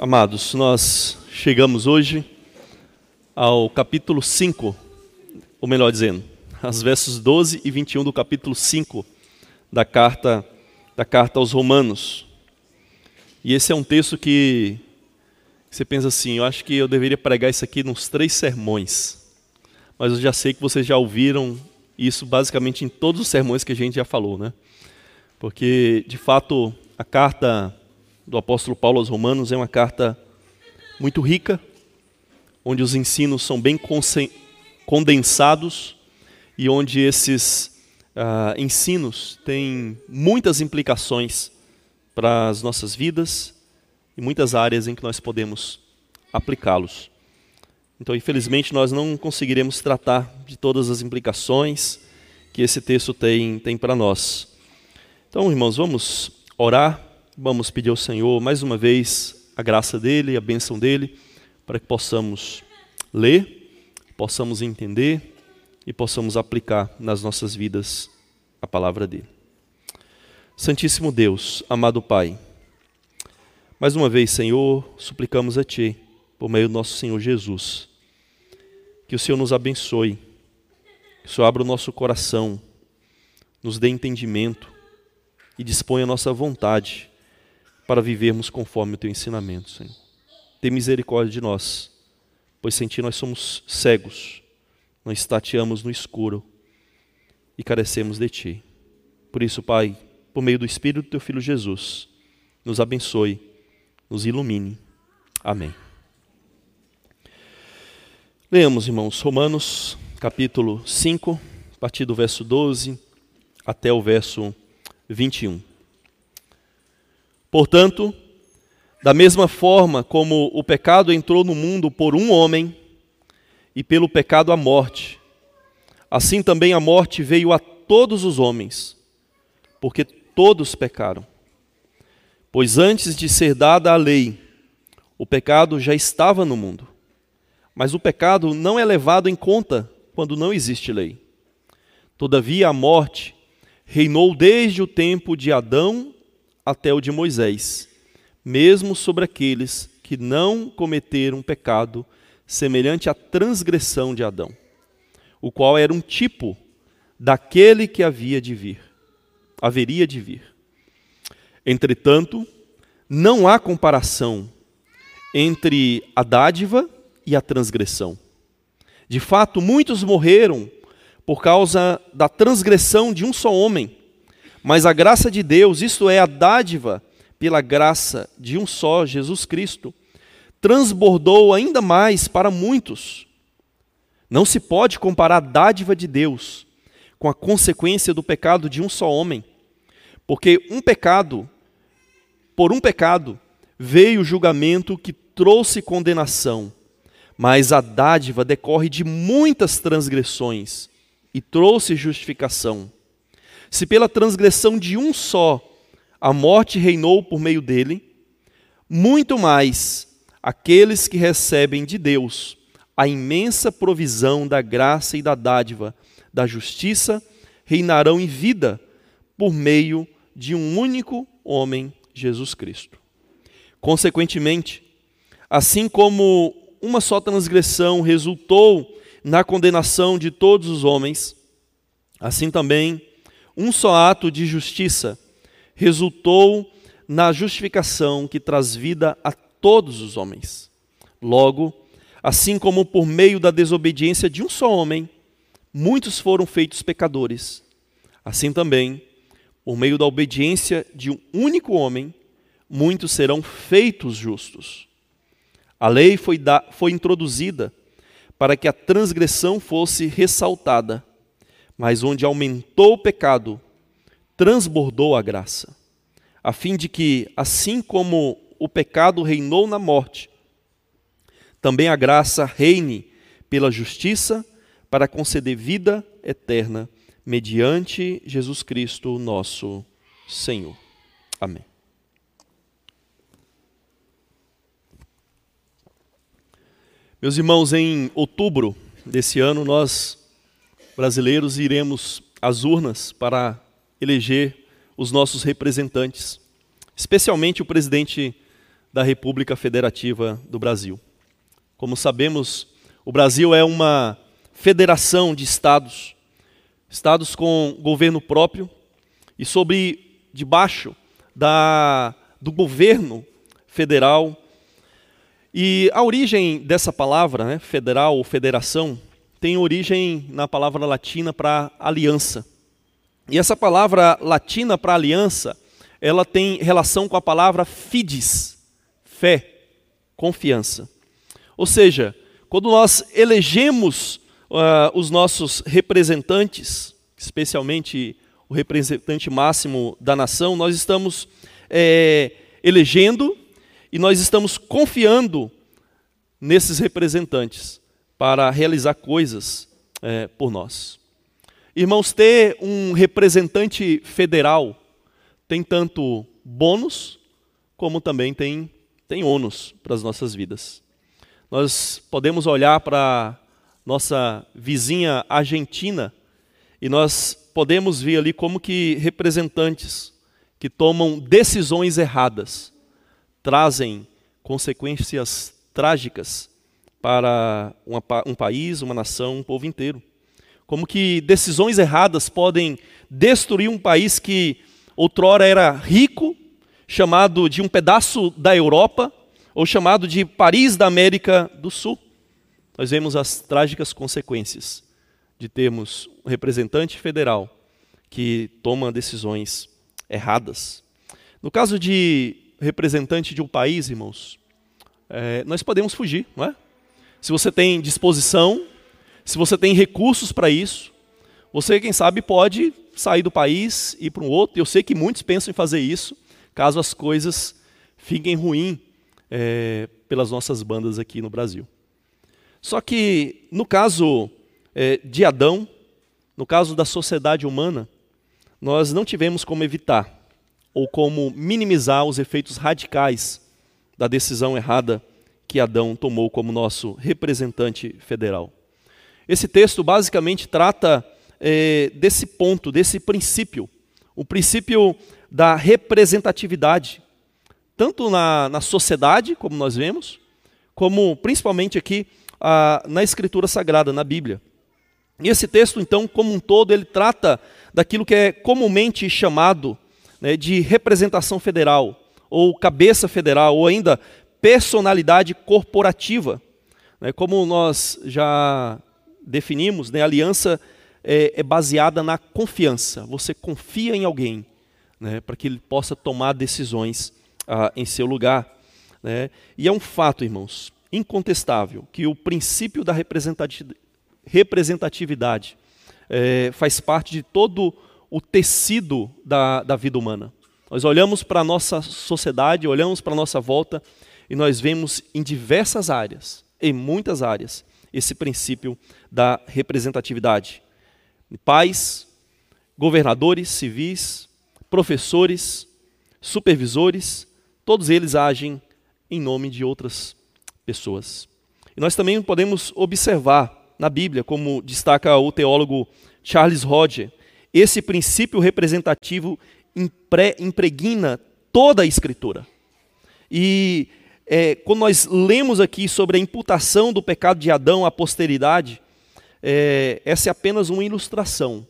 Amados, nós chegamos hoje ao capítulo 5, ou melhor dizendo, aos versos 12 e 21 do capítulo 5 da carta da carta aos Romanos. E esse é um texto que você pensa assim, eu acho que eu deveria pregar isso aqui nos três sermões. Mas eu já sei que vocês já ouviram isso basicamente em todos os sermões que a gente já falou, né? Porque de fato a carta do apóstolo Paulo aos Romanos é uma carta muito rica, onde os ensinos são bem condensados e onde esses uh, ensinos têm muitas implicações para as nossas vidas e muitas áreas em que nós podemos aplicá-los. Então, infelizmente, nós não conseguiremos tratar de todas as implicações que esse texto tem, tem para nós. Então, irmãos, vamos orar Vamos pedir ao Senhor mais uma vez a graça dele, a bênção dele, para que possamos ler, possamos entender e possamos aplicar nas nossas vidas a palavra dele. Santíssimo Deus, amado Pai, mais uma vez, Senhor, suplicamos a Ti, por meio do nosso Senhor Jesus, que o Senhor nos abençoe, que o Senhor abra o nosso coração, nos dê entendimento e disponha a nossa vontade para vivermos conforme o teu ensinamento, Senhor. Tem misericórdia de nós, pois sem ti nós somos cegos, nós tateamos no escuro e carecemos de ti. Por isso, Pai, por meio do Espírito do teu Filho Jesus, nos abençoe, nos ilumine. Amém. Leamos, irmãos, Romanos capítulo 5, a partir do verso 12 até o verso 21. Portanto, da mesma forma como o pecado entrou no mundo por um homem, e pelo pecado a morte, assim também a morte veio a todos os homens, porque todos pecaram. Pois antes de ser dada a lei, o pecado já estava no mundo. Mas o pecado não é levado em conta quando não existe lei. Todavia a morte reinou desde o tempo de Adão até o de Moisés, mesmo sobre aqueles que não cometeram pecado semelhante à transgressão de Adão, o qual era um tipo daquele que havia de vir, haveria de vir. Entretanto, não há comparação entre a dádiva e a transgressão. De fato, muitos morreram por causa da transgressão de um só homem, mas a graça de Deus, isto é, a dádiva pela graça de um só, Jesus Cristo, transbordou ainda mais para muitos. Não se pode comparar a dádiva de Deus com a consequência do pecado de um só homem, porque um pecado, por um pecado, veio o julgamento que trouxe condenação, mas a dádiva decorre de muitas transgressões e trouxe justificação. Se pela transgressão de um só a morte reinou por meio dele, muito mais aqueles que recebem de Deus a imensa provisão da graça e da dádiva, da justiça, reinarão em vida por meio de um único homem, Jesus Cristo. Consequentemente, assim como uma só transgressão resultou na condenação de todos os homens, assim também um só ato de justiça resultou na justificação que traz vida a todos os homens. Logo, assim como por meio da desobediência de um só homem, muitos foram feitos pecadores, assim também, por meio da obediência de um único homem, muitos serão feitos justos. A lei foi, da, foi introduzida para que a transgressão fosse ressaltada mas onde aumentou o pecado, transbordou a graça, a fim de que, assim como o pecado reinou na morte, também a graça reine pela justiça para conceder vida eterna mediante Jesus Cristo, nosso Senhor. Amém. Meus irmãos, em outubro desse ano nós brasileiros iremos às urnas para eleger os nossos representantes, especialmente o presidente da República Federativa do Brasil. Como sabemos, o Brasil é uma federação de estados, estados com governo próprio e sobre debaixo da, do governo federal. E a origem dessa palavra, né, federal ou federação, tem origem na palavra latina para aliança. E essa palavra latina para aliança, ela tem relação com a palavra fides, fé, confiança. Ou seja, quando nós elegemos uh, os nossos representantes, especialmente o representante máximo da nação, nós estamos é, elegendo e nós estamos confiando nesses representantes para realizar coisas é, por nós. Irmãos, ter um representante federal tem tanto bônus como também tem, tem ônus para as nossas vidas. Nós podemos olhar para nossa vizinha Argentina e nós podemos ver ali como que representantes que tomam decisões erradas trazem consequências trágicas para uma, um país, uma nação, um povo inteiro. Como que decisões erradas podem destruir um país que outrora era rico, chamado de um pedaço da Europa, ou chamado de Paris da América do Sul. Nós vemos as trágicas consequências de termos um representante federal que toma decisões erradas. No caso de representante de um país, irmãos, é, nós podemos fugir, não é? Se você tem disposição, se você tem recursos para isso, você, quem sabe, pode sair do país e ir para um outro. Eu sei que muitos pensam em fazer isso, caso as coisas fiquem ruins é, pelas nossas bandas aqui no Brasil. Só que, no caso é, de Adão, no caso da sociedade humana, nós não tivemos como evitar ou como minimizar os efeitos radicais da decisão errada que Adão tomou como nosso representante federal. Esse texto basicamente trata é, desse ponto, desse princípio, o princípio da representatividade, tanto na, na sociedade, como nós vemos, como principalmente aqui a, na Escritura Sagrada, na Bíblia. E esse texto, então, como um todo, ele trata daquilo que é comumente chamado né, de representação federal, ou cabeça federal, ou ainda personalidade corporativa. Né, como nós já definimos, né, a aliança é, é, baseada na confiança. Você confia em alguém né, para que ele possa tomar decisões ah, em seu lugar. E é um fato, irmãos, incontestável que o princípio da representatividade é, faz parte de todo o tecido da, da vida humana. Nós olhamos para a nossa sociedade, olhamos para a nossa volta e nós vemos em diversas áreas, em muitas áreas, esse princípio da representatividade. Pais, governadores civis, professores, supervisores, todos eles agem em nome de outras pessoas. E nós também podemos observar na Bíblia, como destaca o teólogo Charles Rodger, esse princípio representativo impre, impregna toda a Escritura. E é, quando nós lemos aqui sobre a imputação do pecado de Adão à posteridade, é, essa é apenas uma ilustração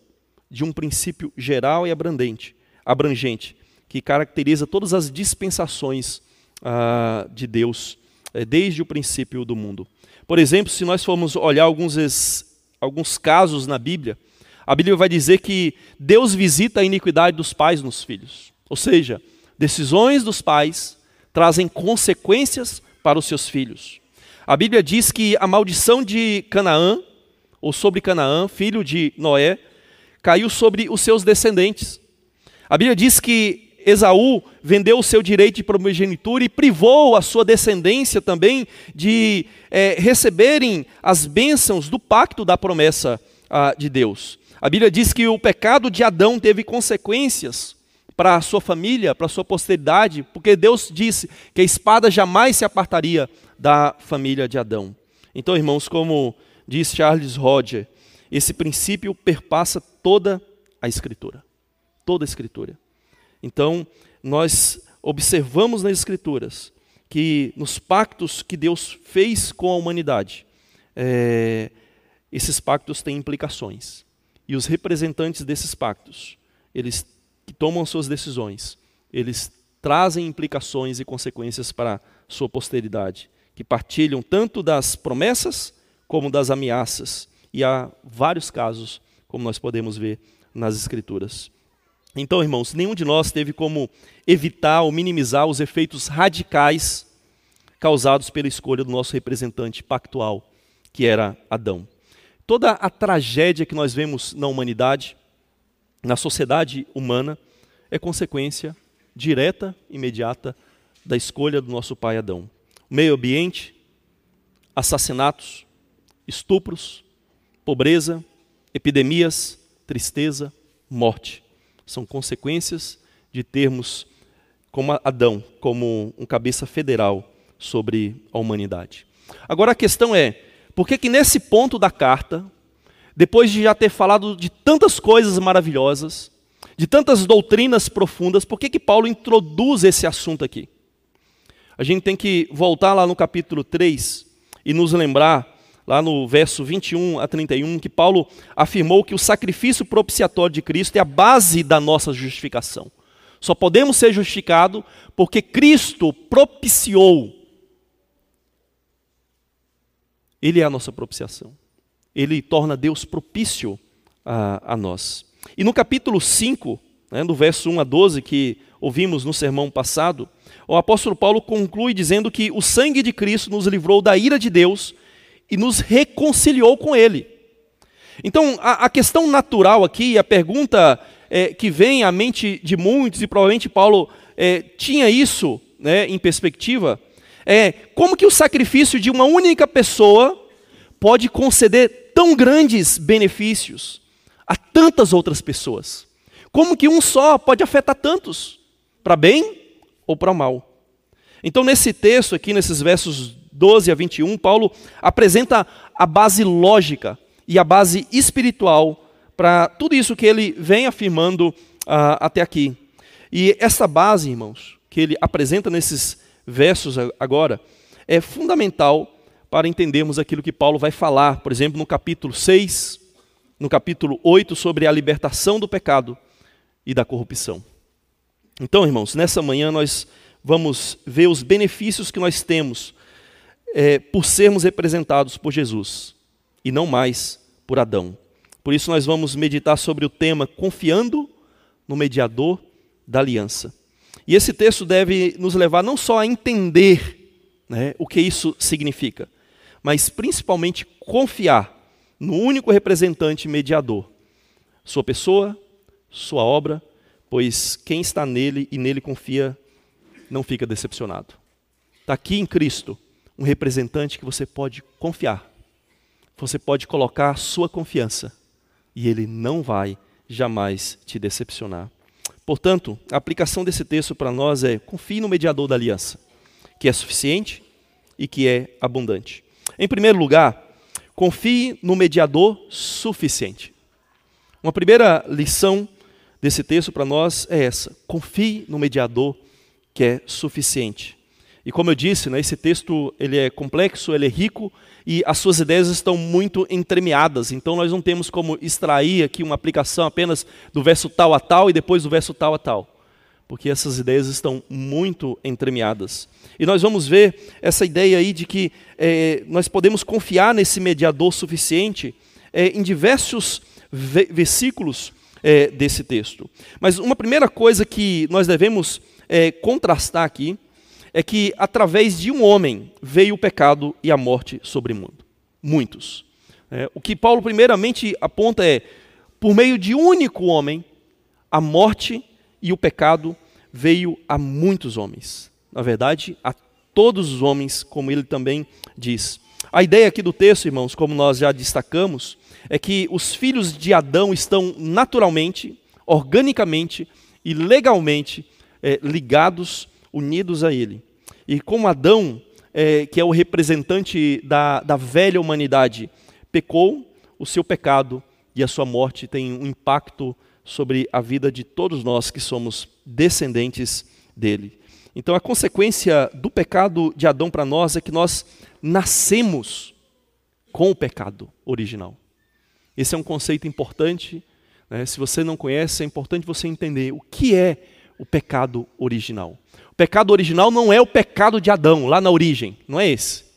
de um princípio geral e abrangente, abrangente que caracteriza todas as dispensações ah, de Deus é, desde o princípio do mundo. Por exemplo, se nós formos olhar alguns, alguns casos na Bíblia, a Bíblia vai dizer que Deus visita a iniquidade dos pais nos filhos. Ou seja, decisões dos pais trazem consequências para os seus filhos. A Bíblia diz que a maldição de Canaã, ou sobre Canaã, filho de Noé, caiu sobre os seus descendentes. A Bíblia diz que Esaú vendeu o seu direito de primogenitura e privou a sua descendência também de é, receberem as bênçãos do pacto da promessa ah, de Deus. A Bíblia diz que o pecado de Adão teve consequências para a sua família, para a sua posteridade, porque Deus disse que a espada jamais se apartaria da família de Adão. Então, irmãos, como diz Charles Roger, esse princípio perpassa toda a Escritura. Toda a Escritura. Então, nós observamos nas Escrituras que nos pactos que Deus fez com a humanidade, é, esses pactos têm implicações. E os representantes desses pactos, eles que tomam suas decisões, eles trazem implicações e consequências para sua posteridade, que partilham tanto das promessas como das ameaças. E há vários casos, como nós podemos ver nas Escrituras. Então, irmãos, nenhum de nós teve como evitar ou minimizar os efeitos radicais causados pela escolha do nosso representante pactual, que era Adão. Toda a tragédia que nós vemos na humanidade, na sociedade humana, é consequência direta, imediata, da escolha do nosso pai Adão. Meio ambiente, assassinatos, estupros, pobreza, epidemias, tristeza, morte. São consequências de termos como Adão como um cabeça federal sobre a humanidade. Agora a questão é, por que que nesse ponto da carta, depois de já ter falado de tantas coisas maravilhosas, de tantas doutrinas profundas, por que que Paulo introduz esse assunto aqui? A gente tem que voltar lá no capítulo 3 e nos lembrar lá no verso 21 a 31, que Paulo afirmou que o sacrifício propiciatório de Cristo é a base da nossa justificação. Só podemos ser justificados porque Cristo propiciou. Ele é a nossa propiciação. Ele torna Deus propício a, a nós. E no capítulo 5, né, no verso 1 a 12, que ouvimos no sermão passado, o apóstolo Paulo conclui dizendo que o sangue de Cristo nos livrou da ira de Deus e nos reconciliou com Ele. Então, a, a questão natural aqui, a pergunta é, que vem à mente de muitos, e provavelmente Paulo é, tinha isso né, em perspectiva, é como que o sacrifício de uma única pessoa pode conceder tão grandes benefícios a tantas outras pessoas? Como que um só pode afetar tantos, para bem ou para mal? Então, nesse texto aqui, nesses versos 12 a 21, Paulo apresenta a base lógica e a base espiritual para tudo isso que ele vem afirmando uh, até aqui. E essa base, irmãos, que ele apresenta nesses versos agora, é fundamental para entendermos aquilo que Paulo vai falar, por exemplo, no capítulo 6, no capítulo 8, sobre a libertação do pecado e da corrupção. Então, irmãos, nessa manhã nós vamos ver os benefícios que nós temos é, por sermos representados por Jesus e não mais por Adão. Por isso, nós vamos meditar sobre o tema confiando no mediador da aliança. E esse texto deve nos levar não só a entender né, o que isso significa, mas principalmente confiar no único representante mediador, sua pessoa, sua obra, pois quem está nele e nele confia não fica decepcionado. Está aqui em Cristo um representante que você pode confiar. Você pode colocar sua confiança e ele não vai jamais te decepcionar. Portanto, a aplicação desse texto para nós é: confie no mediador da aliança, que é suficiente e que é abundante. Em primeiro lugar, confie no mediador suficiente. Uma primeira lição desse texto para nós é essa: confie no mediador que é suficiente. E como eu disse, né, esse texto ele é complexo, ele é rico e as suas ideias estão muito entremeadas. Então nós não temos como extrair aqui uma aplicação apenas do verso tal a tal e depois do verso tal a tal, porque essas ideias estão muito entremeadas. E nós vamos ver essa ideia aí de que é, nós podemos confiar nesse mediador suficiente é, em diversos versículos é, desse texto. Mas uma primeira coisa que nós devemos contrastar aqui é que através de um homem veio o pecado e a morte sobre o mundo. Muitos. O que Paulo primeiramente aponta é, por meio de um único homem, a morte e o pecado veio a muitos homens. Na verdade, a todos os homens, como ele também diz. A ideia aqui do texto, irmãos, como nós já destacamos, é que os filhos de Adão estão naturalmente, organicamente e legalmente é, ligados unidos a Ele. E como Adão, é, que é o representante da, da velha humanidade, pecou, o seu pecado e a sua morte têm um impacto sobre a vida de todos nós que somos descendentes dele. Então a consequência do pecado de Adão para nós é que nós nascemos com o pecado original. Esse é um conceito importante. Né? Se você não conhece, é importante você entender o que é o pecado original. O pecado original não é o pecado de Adão, lá na origem, não é esse.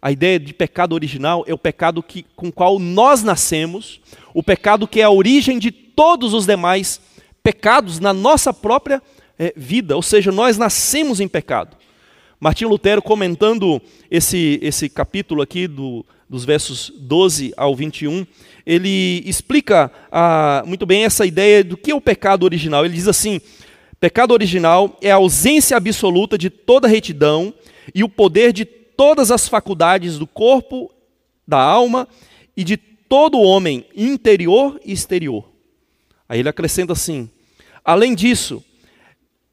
A ideia de pecado original é o pecado que, com o qual nós nascemos, o pecado que é a origem de todos os demais pecados na nossa própria é, vida, ou seja, nós nascemos em pecado. Martim Lutero, comentando esse, esse capítulo aqui, do, dos versos 12 ao 21, ele explica ah, muito bem essa ideia do que é o pecado original. Ele diz assim: pecado original é a ausência absoluta de toda retidão e o poder de todas as faculdades do corpo, da alma e de todo homem, interior e exterior. Aí ele acrescenta assim: além disso,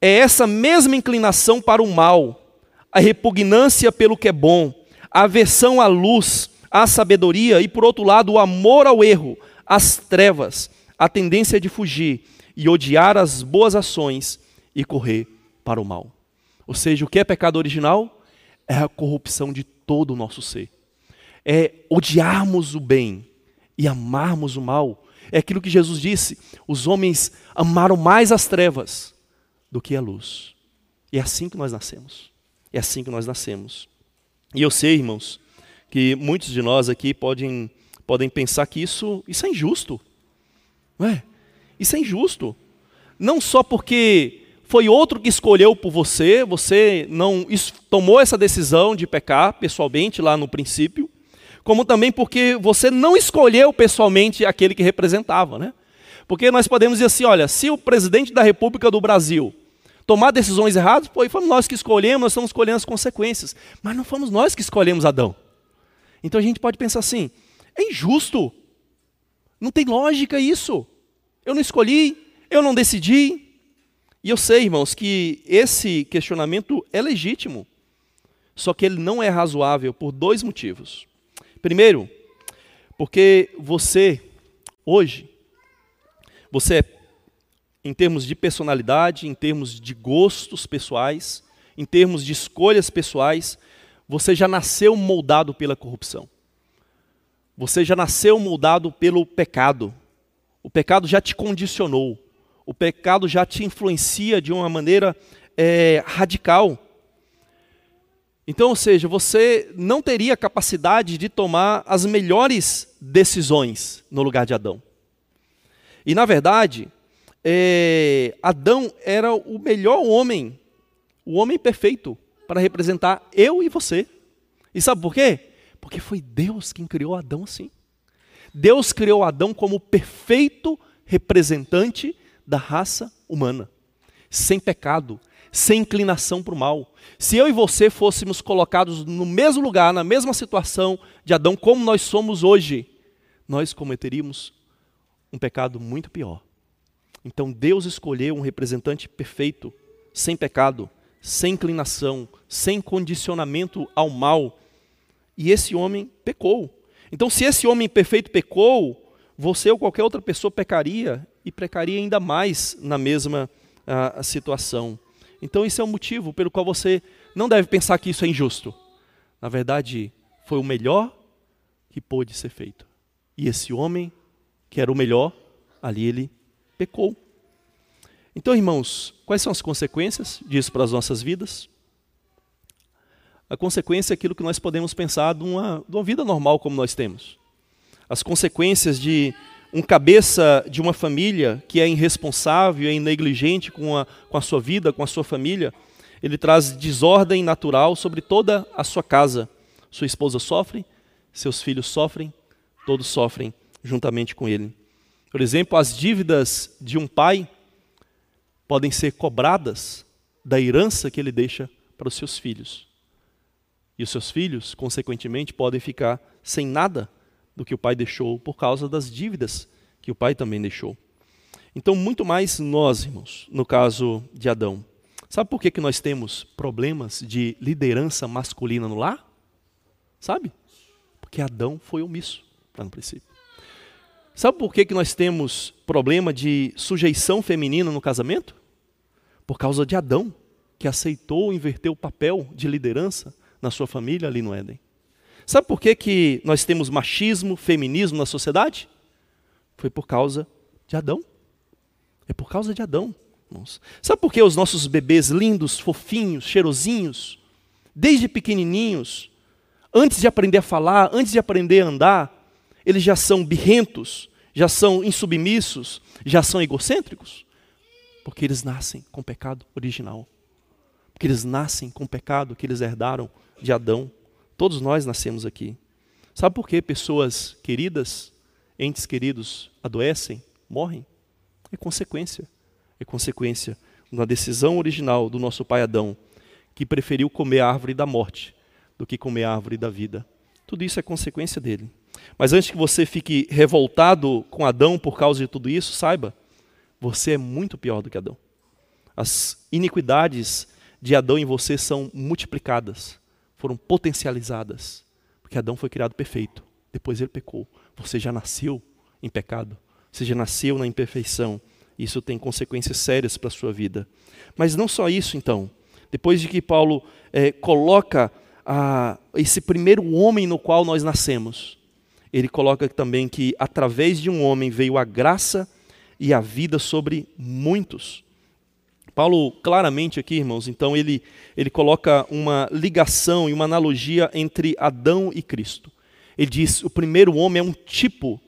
é essa mesma inclinação para o mal, a repugnância pelo que é bom, a aversão à luz, à sabedoria e, por outro lado, o amor ao erro, às trevas, a tendência de fugir e odiar as boas ações e correr para o mal. Ou seja, o que é pecado original? É a corrupção de todo o nosso ser. É odiarmos o bem e amarmos o mal. É aquilo que Jesus disse: os homens amaram mais as trevas do que a luz. E é assim que nós nascemos. É assim que nós nascemos. E eu sei, irmãos, que muitos de nós aqui podem, podem pensar que isso, isso é injusto. Não é? Isso é injusto. Não só porque foi outro que escolheu por você, você não tomou essa decisão de pecar pessoalmente lá no princípio, como também porque você não escolheu pessoalmente aquele que representava, né? Porque nós podemos dizer assim, olha, se o presidente da República do Brasil tomar decisões erradas, pô, fomos nós que escolhemos, nós estamos escolhendo as consequências. Mas não fomos nós que escolhemos Adão. Então a gente pode pensar assim: é injusto. Não tem lógica isso. Eu não escolhi, eu não decidi. E eu sei, irmãos, que esse questionamento é legítimo. Só que ele não é razoável por dois motivos. Primeiro, porque você, hoje, você é em termos de personalidade, em termos de gostos pessoais, em termos de escolhas pessoais, você já nasceu moldado pela corrupção. Você já nasceu moldado pelo pecado. O pecado já te condicionou. O pecado já te influencia de uma maneira é, radical. Então, ou seja, você não teria capacidade de tomar as melhores decisões no lugar de Adão. E, na verdade, é, Adão era o melhor homem, o homem perfeito, para representar eu e você. E sabe por quê? Porque foi Deus quem criou Adão assim. Deus criou Adão como perfeito representante da raça humana, sem pecado, sem inclinação para o mal. Se eu e você fôssemos colocados no mesmo lugar, na mesma situação de Adão, como nós somos hoje, nós cometeríamos um pecado muito pior. Então Deus escolheu um representante perfeito, sem pecado, sem inclinação, sem condicionamento ao mal. E esse homem pecou. Então, se esse homem perfeito pecou, você ou qualquer outra pessoa pecaria e pecaria ainda mais na mesma uh, situação. Então, esse é o motivo pelo qual você não deve pensar que isso é injusto. Na verdade, foi o melhor que pôde ser feito. E esse homem, que era o melhor, ali ele pecou. Então, irmãos, quais são as consequências disso para as nossas vidas? A consequência é aquilo que nós podemos pensar de uma, de uma vida normal como nós temos. As consequências de um cabeça de uma família que é irresponsável, é negligente com a, com a sua vida, com a sua família, ele traz desordem natural sobre toda a sua casa. Sua esposa sofre, seus filhos sofrem, todos sofrem juntamente com ele. Por exemplo, as dívidas de um pai podem ser cobradas da herança que ele deixa para os seus filhos. E os seus filhos, consequentemente, podem ficar sem nada do que o pai deixou por causa das dívidas que o pai também deixou. Então, muito mais nós, irmãos, no caso de Adão. Sabe por que, que nós temos problemas de liderança masculina no lar? Sabe? Porque Adão foi omisso lá no princípio. Sabe por que, que nós temos problema de sujeição feminina no casamento? Por causa de Adão, que aceitou inverter o papel de liderança na sua família ali no Éden. Sabe por que, que nós temos machismo, feminismo na sociedade? Foi por causa de Adão. É por causa de Adão. Irmãos. Sabe por que os nossos bebês lindos, fofinhos, cheirosinhos, desde pequenininhos, antes de aprender a falar, antes de aprender a andar, eles já são birrentos, já são insubmissos, já são egocêntricos? Porque eles nascem com pecado original. Porque eles nascem com o pecado que eles herdaram de Adão. Todos nós nascemos aqui. Sabe por que pessoas queridas, entes queridos, adoecem, morrem? É consequência é consequência da decisão original do nosso pai Adão, que preferiu comer a árvore da morte do que comer a árvore da vida. Tudo isso é consequência dele. Mas antes que você fique revoltado com Adão por causa de tudo isso, saiba, você é muito pior do que Adão. As iniquidades de Adão em você são multiplicadas, foram potencializadas, porque Adão foi criado perfeito, depois ele pecou. Você já nasceu em pecado, você já nasceu na imperfeição. Isso tem consequências sérias para a sua vida. Mas não só isso, então. Depois de que Paulo é, coloca a, esse primeiro homem no qual nós nascemos, ele coloca também que através de um homem veio a graça e a vida sobre muitos. Paulo, claramente aqui, irmãos, então ele, ele coloca uma ligação e uma analogia entre Adão e Cristo. Ele diz: o primeiro homem é um tipo,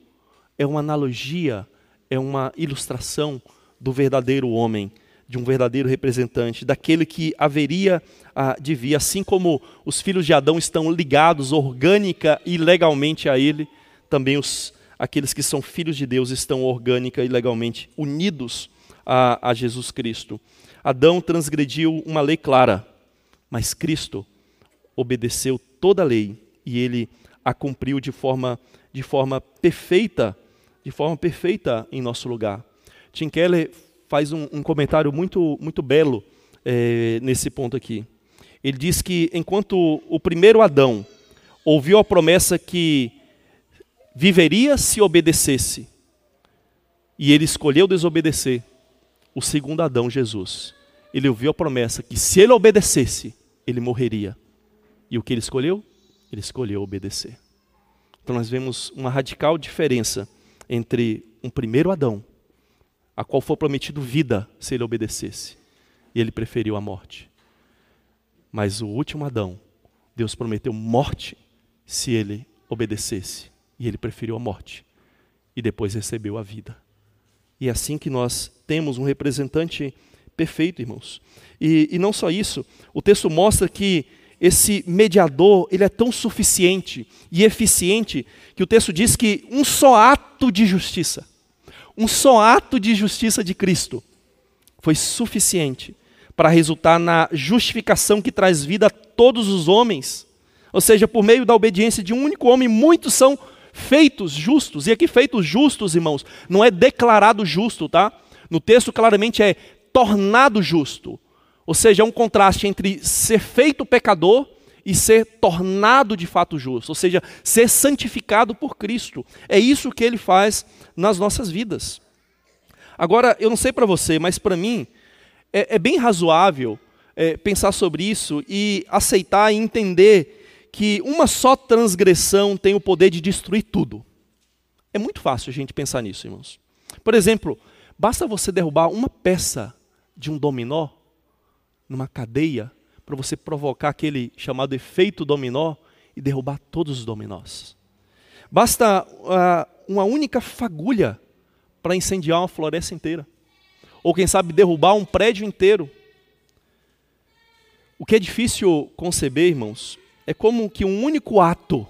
é uma analogia é uma ilustração do verdadeiro homem, de um verdadeiro representante, daquele que haveria ah, de vir, assim como os filhos de Adão estão ligados orgânica e legalmente a ele, também os, aqueles que são filhos de Deus estão orgânica e legalmente unidos a, a Jesus Cristo. Adão transgrediu uma lei clara, mas Cristo obedeceu toda a lei e ele a cumpriu de forma, de forma perfeita de forma perfeita em nosso lugar. Tim Keller faz um, um comentário muito, muito belo é, nesse ponto aqui. Ele diz que enquanto o primeiro Adão ouviu a promessa que viveria se obedecesse, e ele escolheu desobedecer, o segundo Adão, Jesus, ele ouviu a promessa que se ele obedecesse, ele morreria. E o que ele escolheu? Ele escolheu obedecer. Então nós vemos uma radical diferença entre um primeiro Adão, a qual foi prometido vida se ele obedecesse, e ele preferiu a morte. Mas o último Adão, Deus prometeu morte se ele obedecesse, e ele preferiu a morte, e depois recebeu a vida. E é assim que nós temos um representante perfeito, irmãos. E, e não só isso, o texto mostra que esse mediador, ele é tão suficiente e eficiente que o texto diz que um só ato de justiça, um só ato de justiça de Cristo foi suficiente para resultar na justificação que traz vida a todos os homens. Ou seja, por meio da obediência de um único homem, muitos são feitos justos. E aqui feitos justos, irmãos, não é declarado justo, tá? No texto claramente é tornado justo. Ou seja, é um contraste entre ser feito pecador e ser tornado de fato justo, ou seja, ser santificado por Cristo. É isso que ele faz nas nossas vidas. Agora, eu não sei para você, mas para mim é, é, bem razoável é, pensar sobre isso e aceitar e entender que uma só transgressão tem o poder de destruir tudo. É muito fácil a gente pensar nisso, irmãos. Por exemplo, basta você derrubar uma peça de um dominó numa cadeia para você provocar aquele chamado efeito dominó e derrubar todos os dominós. Basta uh, uma única fagulha para incendiar uma floresta inteira. Ou quem sabe derrubar um prédio inteiro. O que é difícil conceber, irmãos, é como que um único ato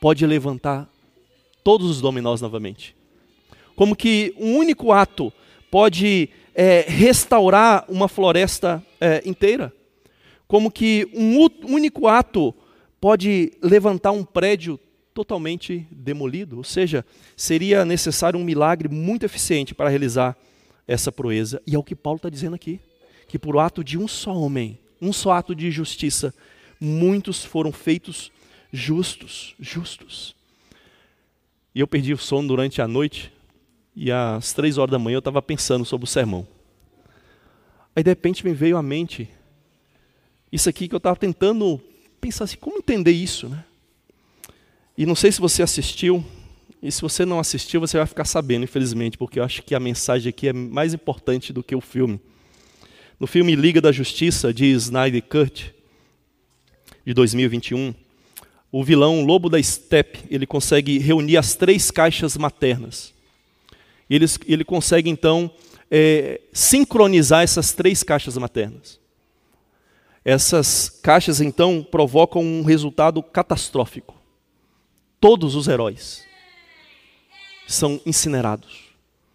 pode levantar todos os dominós novamente. Como que um único ato pode é, restaurar uma floresta é, inteira. Como que um único ato pode levantar um prédio totalmente demolido. Ou seja, seria necessário um milagre muito eficiente para realizar essa proeza. E é o que Paulo está dizendo aqui: que por ato de um só homem, um só ato de justiça, muitos foram feitos justos. Justos. E eu perdi o sono durante a noite, e às três horas da manhã eu estava pensando sobre o sermão. Aí de repente me veio à mente Isso aqui que eu estava tentando pensar assim, como entender isso, né? E não sei se você assistiu, e se você não assistiu, você vai ficar sabendo, infelizmente, porque eu acho que a mensagem aqui é mais importante do que o filme. No filme Liga da Justiça, de Snyder Cut, de 2021, o vilão Lobo da Steppe, ele consegue reunir as três caixas maternas. Ele, ele consegue, então, é, sincronizar essas três caixas maternas. Essas caixas, então, provocam um resultado catastrófico. Todos os heróis são incinerados.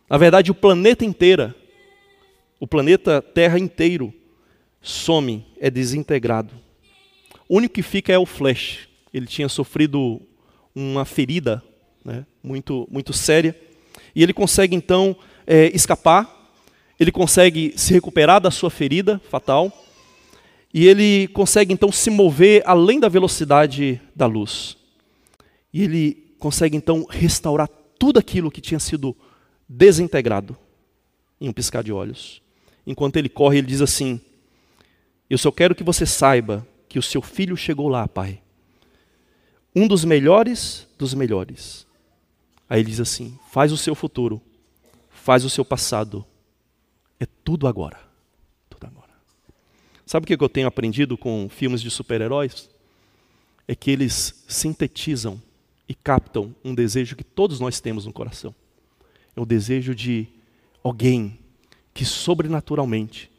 Na verdade, o planeta inteiro, o planeta Terra inteiro, some, é desintegrado. O único que fica é o Flash. Ele tinha sofrido uma ferida né, muito, muito séria. E ele consegue então é, escapar, ele consegue se recuperar da sua ferida fatal, e ele consegue então se mover além da velocidade da luz. E ele consegue então restaurar tudo aquilo que tinha sido desintegrado em um piscar de olhos. Enquanto ele corre, ele diz assim: Eu só quero que você saiba que o seu filho chegou lá, pai. Um dos melhores dos melhores. Aí ele diz assim: Faz o seu futuro, faz o seu passado. É tudo agora. Tudo agora. Sabe o que eu tenho aprendido com filmes de super-heróis? É que eles sintetizam e captam um desejo que todos nós temos no coração. É o desejo de alguém que sobrenaturalmente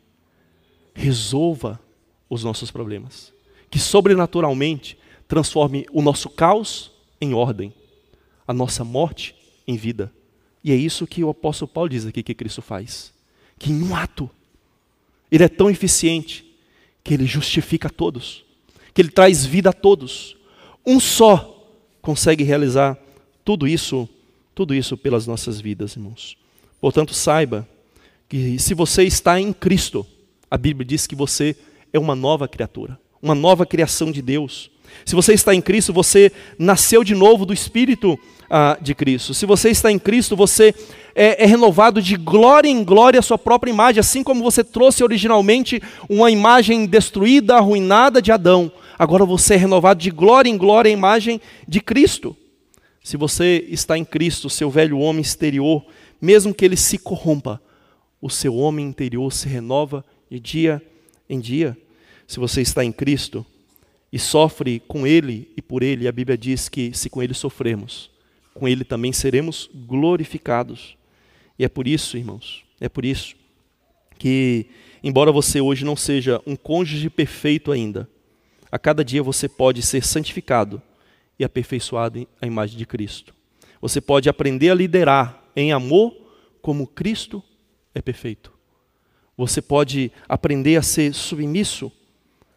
resolva os nossos problemas, que sobrenaturalmente transforme o nosso caos em ordem, a nossa morte em vida. E é isso que o apóstolo Paulo diz aqui que Cristo faz. Que em um ato, ele é tão eficiente que ele justifica a todos, que ele traz vida a todos. Um só consegue realizar tudo isso, tudo isso pelas nossas vidas, irmãos. Portanto, saiba que se você está em Cristo, a Bíblia diz que você é uma nova criatura, uma nova criação de Deus. Se você está em Cristo, você nasceu de novo do Espírito ah, de Cristo. Se você está em Cristo, você é, é, renovado de glória em glória a sua própria imagem, assim como você trouxe originalmente uma imagem destruída, arruinada de Adão. Agora você é renovado de glória em glória à imagem de Cristo. Se você está em Cristo, seu velho homem exterior, mesmo que ele se corrompa, o seu homem interior se renova de dia em dia. Se você está em Cristo e sofre com Ele e por Ele, a Bíblia diz que se com Ele sofremos, com Ele também seremos glorificados. E é por isso, irmãos, é por isso que, embora você hoje não seja um cônjuge perfeito ainda, a cada dia você pode ser santificado e aperfeiçoado à imagem de Cristo. Você pode aprender a liderar em amor como Cristo é perfeito. Você pode aprender a ser submisso,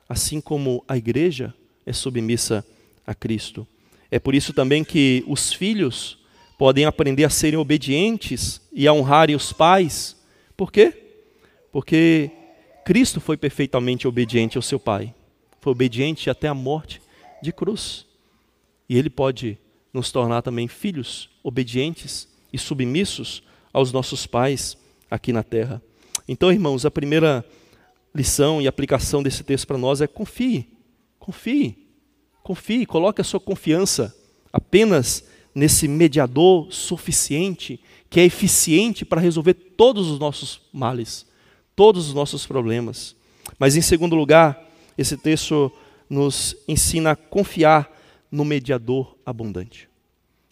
assim como a igreja é submissa a Cristo. É por isso também que os filhos podem aprender a serem obedientes e a honrarem os pais. Por quê? Porque Cristo foi perfeitamente obediente ao seu Pai foi obediente até a morte de cruz. E ele pode nos tornar também filhos obedientes e submissos aos nossos pais aqui na terra. Então, irmãos, a primeira lição e aplicação desse texto para nós é confie, confie, confie, coloque a sua confiança apenas nesse mediador suficiente, que é eficiente para resolver todos os nossos males, todos os nossos problemas. Mas, em segundo lugar, esse texto nos ensina a confiar no mediador abundante.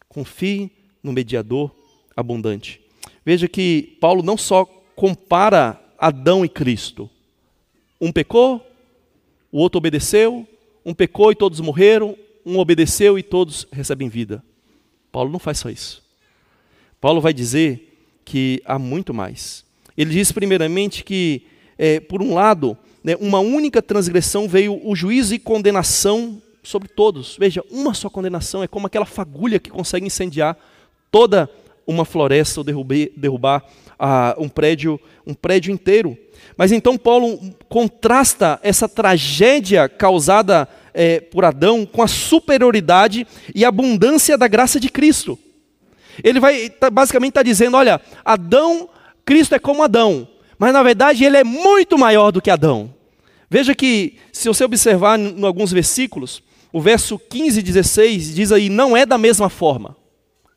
Confie no mediador abundante. Veja que Paulo não só compara Adão e Cristo. Um pecou, o outro obedeceu, um pecou e todos morreram, um obedeceu e todos recebem vida. Paulo não faz só isso. Paulo vai dizer que há muito mais. Ele diz, primeiramente, que, é, por um lado, né, uma única transgressão veio o juízo e condenação sobre todos. Veja, uma só condenação é como aquela fagulha que consegue incendiar toda uma floresta ou derrubar, derrubar ah, um, prédio, um prédio inteiro. Mas então Paulo contrasta essa tragédia causada é, por Adão com a superioridade e abundância da graça de Cristo. Ele vai tá, basicamente está dizendo: olha, Adão, Cristo é como Adão, mas na verdade ele é muito maior do que Adão. Veja que, se você observar em alguns versículos, o verso 15 e 16 diz aí: não é da mesma forma.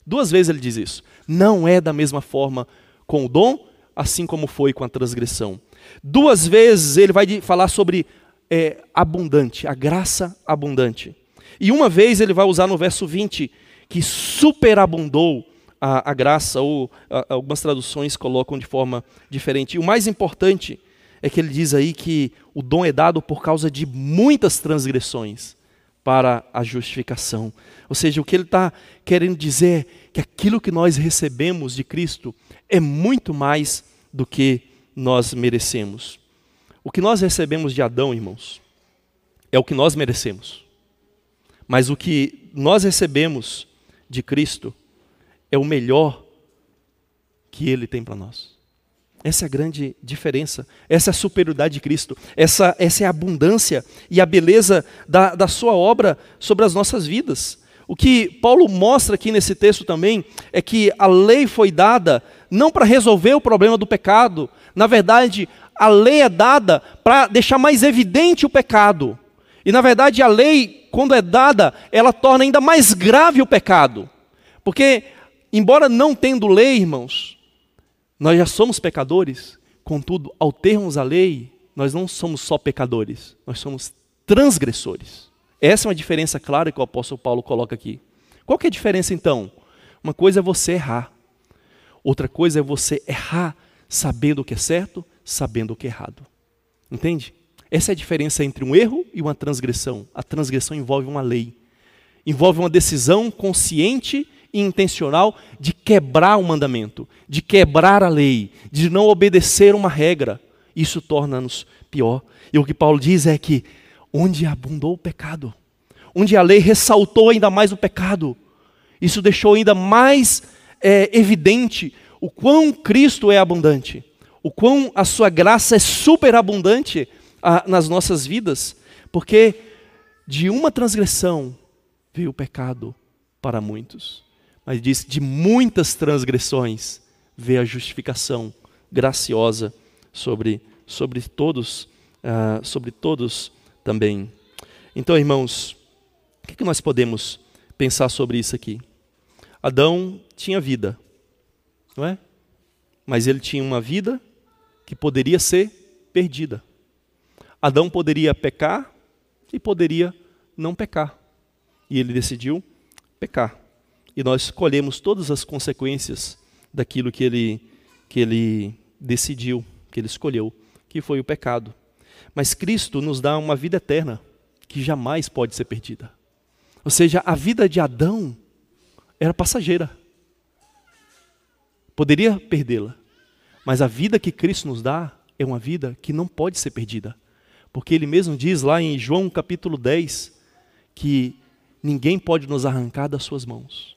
Duas vezes ele diz isso. Não é da mesma forma com o dom, assim como foi com a transgressão. Duas vezes ele vai falar sobre é, abundante, a graça abundante. E uma vez ele vai usar no verso 20, que superabundou a, a graça, ou a, algumas traduções colocam de forma diferente. E o mais importante é que ele diz aí que o dom é dado por causa de muitas transgressões para a justificação. Ou seja, o que ele está querendo dizer que aquilo que nós recebemos de Cristo é muito mais do que nós merecemos. O que nós recebemos de Adão, irmãos, é o que nós merecemos. Mas o que nós recebemos de Cristo é o melhor que Ele tem para nós. Essa é a grande diferença, essa é a superioridade de Cristo, essa, essa é a abundância e a beleza da, da Sua obra sobre as nossas vidas. O que Paulo mostra aqui nesse texto também é que a lei foi dada não para resolver o problema do pecado, na verdade, a lei é dada para deixar mais evidente o pecado. E na verdade, a lei, quando é dada, ela torna ainda mais grave o pecado. Porque, embora não tendo lei, irmãos, nós já somos pecadores, contudo, ao termos a lei, nós não somos só pecadores, nós somos transgressores. Essa é uma diferença clara que o apóstolo Paulo coloca aqui. Qual que é a diferença então? Uma coisa é você errar, outra coisa é você errar sabendo o que é certo, sabendo o que é errado. Entende? Essa é a diferença entre um erro e uma transgressão. A transgressão envolve uma lei, envolve uma decisão consciente e intencional de quebrar o mandamento, de quebrar a lei, de não obedecer uma regra. Isso torna-nos pior. E o que Paulo diz é que onde abundou o pecado, onde a lei ressaltou ainda mais o pecado, isso deixou ainda mais é, evidente o quão Cristo é abundante, o quão a sua graça é superabundante nas nossas vidas, porque de uma transgressão veio o pecado para muitos. Mas diz de muitas transgressões veio a justificação graciosa sobre, sobre todos, uh, sobre todos também. Então, irmãos, o que, que nós podemos pensar sobre isso aqui? Adão tinha vida, não é? Mas ele tinha uma vida que poderia ser perdida. Adão poderia pecar e poderia não pecar. E ele decidiu pecar. E nós colhemos todas as consequências daquilo que ele, que ele decidiu, que ele escolheu, que foi o pecado. Mas Cristo nos dá uma vida eterna, que jamais pode ser perdida. Ou seja, a vida de Adão era passageira. Poderia perdê-la. Mas a vida que Cristo nos dá é uma vida que não pode ser perdida. Porque ele mesmo diz lá em João capítulo 10 que ninguém pode nos arrancar das suas mãos.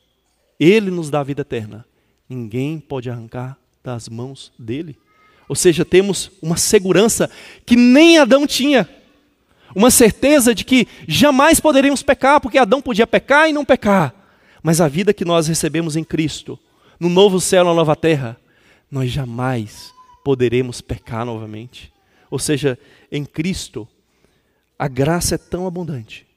Ele nos dá a vida eterna. Ninguém pode arrancar das mãos dele. Ou seja, temos uma segurança que nem Adão tinha. Uma certeza de que jamais poderíamos pecar, porque Adão podia pecar e não pecar. Mas a vida que nós recebemos em Cristo, no novo céu, na nova terra, nós jamais poderemos pecar novamente. Ou seja, em Cristo, a graça é tão abundante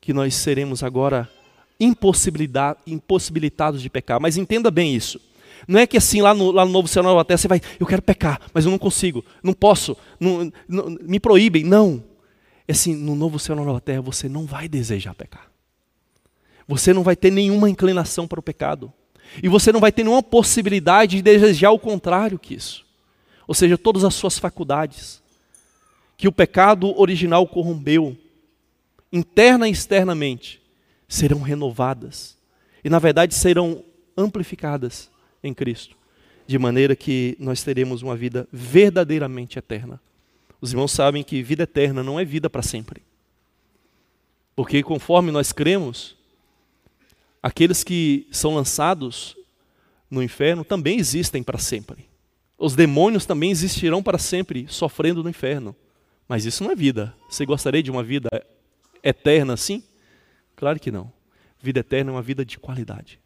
que nós seremos agora impossibilitados de pecar. Mas entenda bem isso. Não é que assim lá no, lá no Novo Céu, Nova Terra, você vai, eu quero pecar, mas eu não consigo, não posso, não, não, me proíbem. Não. É assim, no Novo Céu, Nova Terra, você não vai desejar pecar. Você não vai ter nenhuma inclinação para o pecado. E você não vai ter nenhuma possibilidade de desejar o contrário que isso. Ou seja, todas as suas faculdades, que o pecado original corrompeu, interna e externamente, serão renovadas. E, na verdade, serão amplificadas em Cristo, de maneira que nós teremos uma vida verdadeiramente eterna. Os irmãos sabem que vida eterna não é vida para sempre. Porque, conforme nós cremos, aqueles que são lançados no inferno também existem para sempre. Os demônios também existirão para sempre, sofrendo no inferno. Mas isso não é vida. Você gostaria de uma vida eterna assim? Claro que não. Vida eterna é uma vida de qualidade.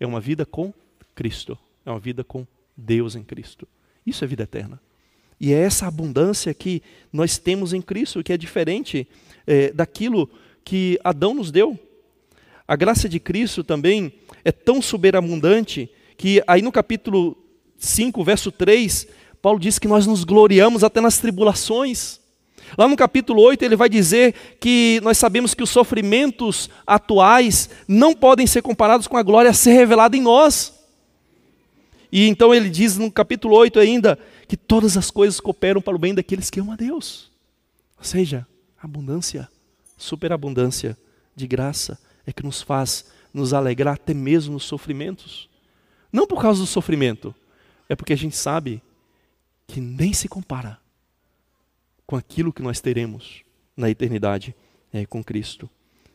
É uma vida com Cristo. É uma vida com Deus em Cristo. Isso é vida eterna. E é essa abundância que nós temos em Cristo, que é diferente é, daquilo que Adão nos deu. A graça de Cristo também é tão superabundante que aí no capítulo 5, verso 3, Paulo diz que nós nos gloriamos até nas tribulações. Lá no capítulo 8, ele vai dizer que nós sabemos que os sofrimentos atuais não podem ser comparados com a glória a ser revelada em nós. E então ele diz no capítulo 8 ainda que todas as coisas cooperam para o bem daqueles que amam a Deus. Ou seja, abundância, superabundância de graça é que nos faz nos alegrar até mesmo nos sofrimentos. Não por causa do sofrimento, é porque a gente sabe que nem se compara com aquilo que nós teremos na eternidade é, com Cristo.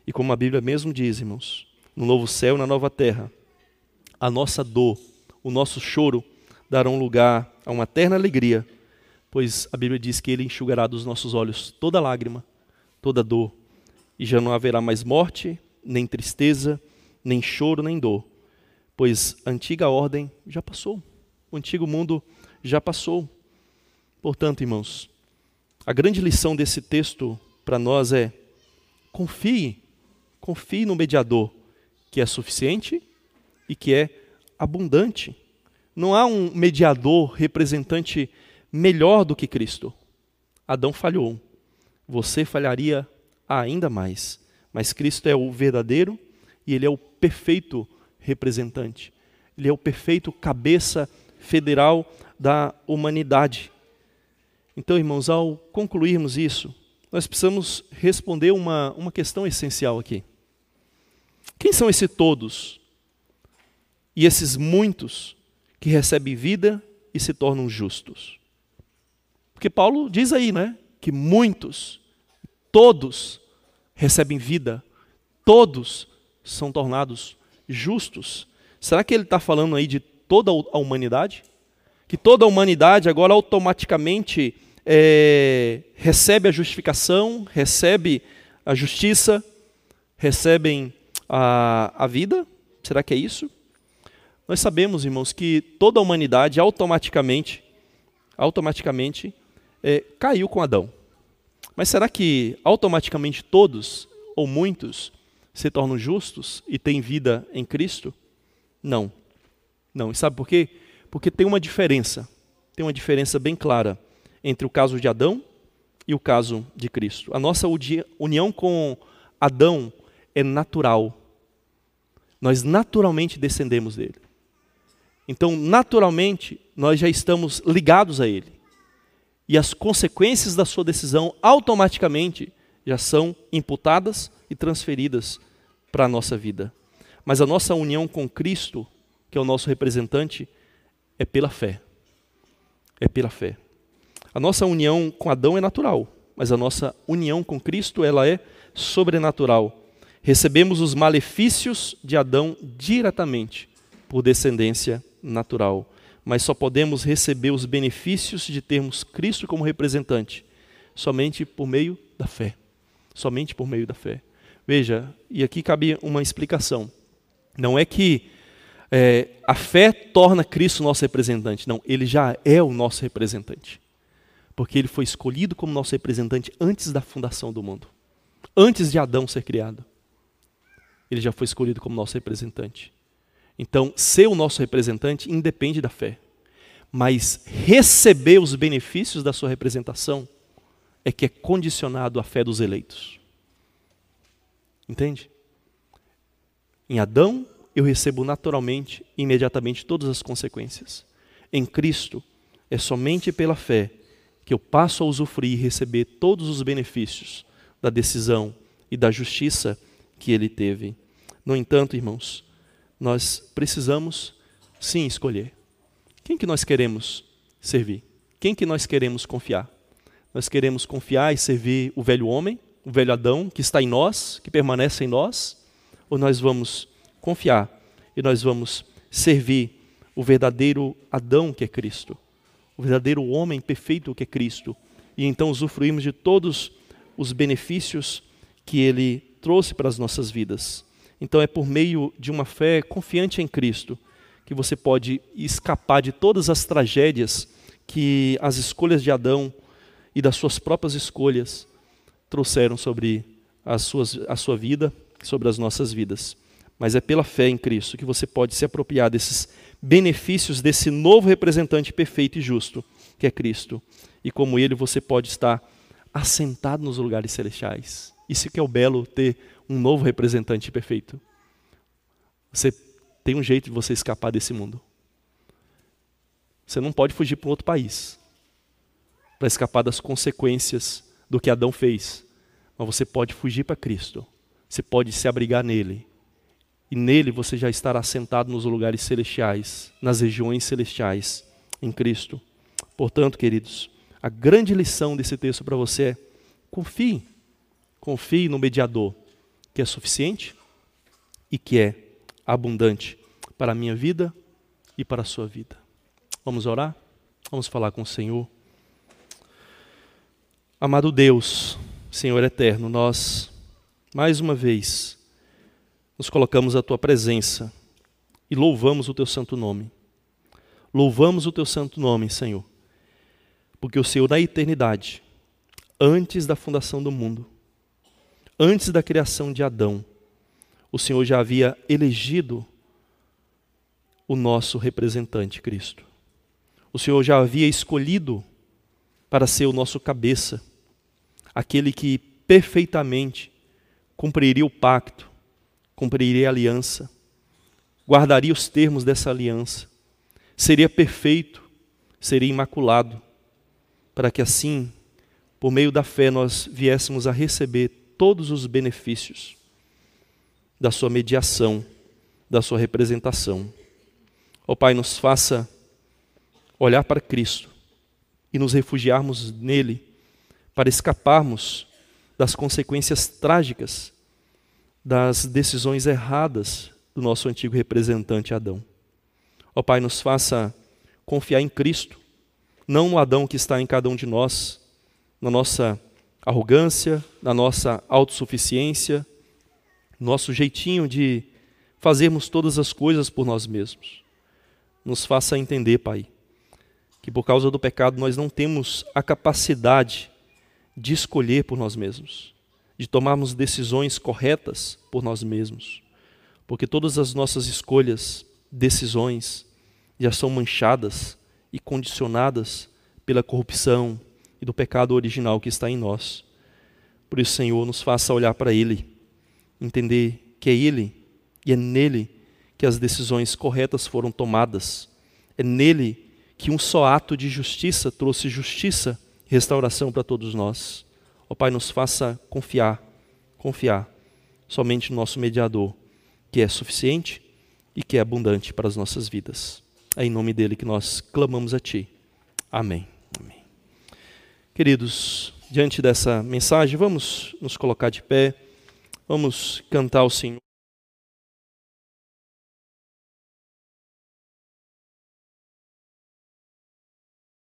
E como a Bíblia mesmo diz, irmãos, no novo céu e na nova terra, a nossa dor, o nosso choro darão lugar a uma eterna alegria, pois a Bíblia diz que Ele enxugará dos nossos olhos toda lágrima, toda dor, e já não haverá mais morte, nem tristeza, nem choro, nem dor, pois a antiga ordem já passou, o antigo mundo já passou. Portanto, irmãos, a grande lição desse texto para nós é: confie, confie no mediador, que é suficiente e que é abundante. Não há um mediador representante melhor do que Cristo. Adão falhou, você falharia ainda mais, mas Cristo é o verdadeiro e ele é o perfeito representante. Ele é o perfeito cabeça federal da humanidade. Então, irmãos, ao concluirmos isso, nós precisamos responder uma, uma questão essencial aqui. Quem são esses todos? E esses muitos que recebem vida e se tornam justos? Porque Paulo diz aí, né? Que muitos, todos recebem vida, todos são tornados justos. Será que ele está falando aí de toda a humanidade? Que toda a humanidade agora automaticamente é, recebe a justificação, recebe a justiça, recebem a, a vida? Será que é isso? Nós sabemos, irmãos, que toda a humanidade automaticamente, automaticamente é, caiu com Adão. Mas será que automaticamente todos ou muitos se tornam justos e têm vida em Cristo? Não. Não. E sabe por quê? Porque tem uma diferença. Tem uma diferença bem clara entre o caso de Adão e o caso de Cristo. A nossa união com Adão é natural. Nós naturalmente descendemos dele. Então, naturalmente, nós já estamos ligados a ele. E as consequências da sua decisão automaticamente já são imputadas e transferidas para a nossa vida. Mas a nossa união com Cristo, que é o nosso representante, é pela fé. É pela fé. A nossa união com Adão é natural, mas a nossa união com Cristo ela é sobrenatural. Recebemos os malefícios de Adão diretamente por descendência natural, mas só podemos receber os benefícios de termos Cristo como representante somente por meio da fé. Somente por meio da fé. Veja, e aqui cabe uma explicação. Não é que é, a fé torna Cristo nosso representante. Não, ele já é o nosso representante porque ele foi escolhido como nosso representante antes da fundação do mundo. Antes de Adão ser criado. Ele já foi escolhido como nosso representante. Então, ser o nosso representante independe da fé. Mas receber os benefícios da sua representação é que é condicionado à fé dos eleitos. Entende? Em Adão, eu recebo naturalmente, imediatamente, todas as consequências. Em Cristo, é somente pela fé que eu passo a usufruir e receber todos os benefícios da decisão e da justiça que ele teve. No entanto, irmãos, nós precisamos sim escolher. Quem que nós queremos servir? Quem que nós queremos confiar? Nós queremos confiar e servir o velho homem, o velho Adão que está em nós, que permanece em nós, ou nós vamos confiar e nós vamos servir o verdadeiro Adão que é Cristo? o verdadeiro homem perfeito que é Cristo, e então usufruímos de todos os benefícios que ele trouxe para as nossas vidas. Então é por meio de uma fé confiante em Cristo que você pode escapar de todas as tragédias que as escolhas de Adão e das suas próprias escolhas trouxeram sobre as suas, a sua vida, sobre as nossas vidas. Mas é pela fé em Cristo que você pode se apropriar desses benefícios desse novo representante perfeito e justo, que é Cristo. E como ele, você pode estar assentado nos lugares celestiais. Isso que é o belo ter um novo representante perfeito. Você tem um jeito de você escapar desse mundo. Você não pode fugir para um outro país para escapar das consequências do que Adão fez. Mas você pode fugir para Cristo. Você pode se abrigar nele. E nele você já estará sentado nos lugares celestiais, nas regiões celestiais, em Cristo. Portanto, queridos, a grande lição desse texto para você é: confie. Confie no mediador, que é suficiente e que é abundante para a minha vida e para a sua vida. Vamos orar? Vamos falar com o Senhor. Amado Deus, Senhor eterno, nós, mais uma vez, nos colocamos à tua presença e louvamos o teu santo nome. Louvamos o teu santo nome, Senhor, porque o Senhor, na eternidade, antes da fundação do mundo, antes da criação de Adão, o Senhor já havia elegido o nosso representante, Cristo. O Senhor já havia escolhido para ser o nosso cabeça aquele que perfeitamente cumpriria o pacto, cumpriria a aliança, guardaria os termos dessa aliança, seria perfeito, seria imaculado, para que assim, por meio da fé, nós viéssemos a receber todos os benefícios da sua mediação, da sua representação. Ó oh, Pai, nos faça olhar para Cristo e nos refugiarmos nele para escaparmos das consequências trágicas das decisões erradas do nosso antigo representante Adão. Ó Pai, nos faça confiar em Cristo, não no Adão que está em cada um de nós, na nossa arrogância, na nossa autossuficiência, nosso jeitinho de fazermos todas as coisas por nós mesmos. Nos faça entender, Pai, que por causa do pecado nós não temos a capacidade de escolher por nós mesmos, de tomarmos decisões corretas por nós mesmos. Porque todas as nossas escolhas, decisões, já são manchadas e condicionadas pela corrupção e do pecado original que está em nós. Por isso, Senhor, nos faça olhar para Ele, entender que é Ele e é nele que as decisões corretas foram tomadas. É nele que um só ato de justiça trouxe justiça restauração para todos nós. Ó Pai, nos faça confiar, confiar somente no nosso mediador, que é suficiente e que é abundante para as nossas vidas. É em nome dele que nós clamamos a Ti. Amém. Queridos, diante dessa mensagem, vamos nos colocar de pé, vamos cantar ao Senhor.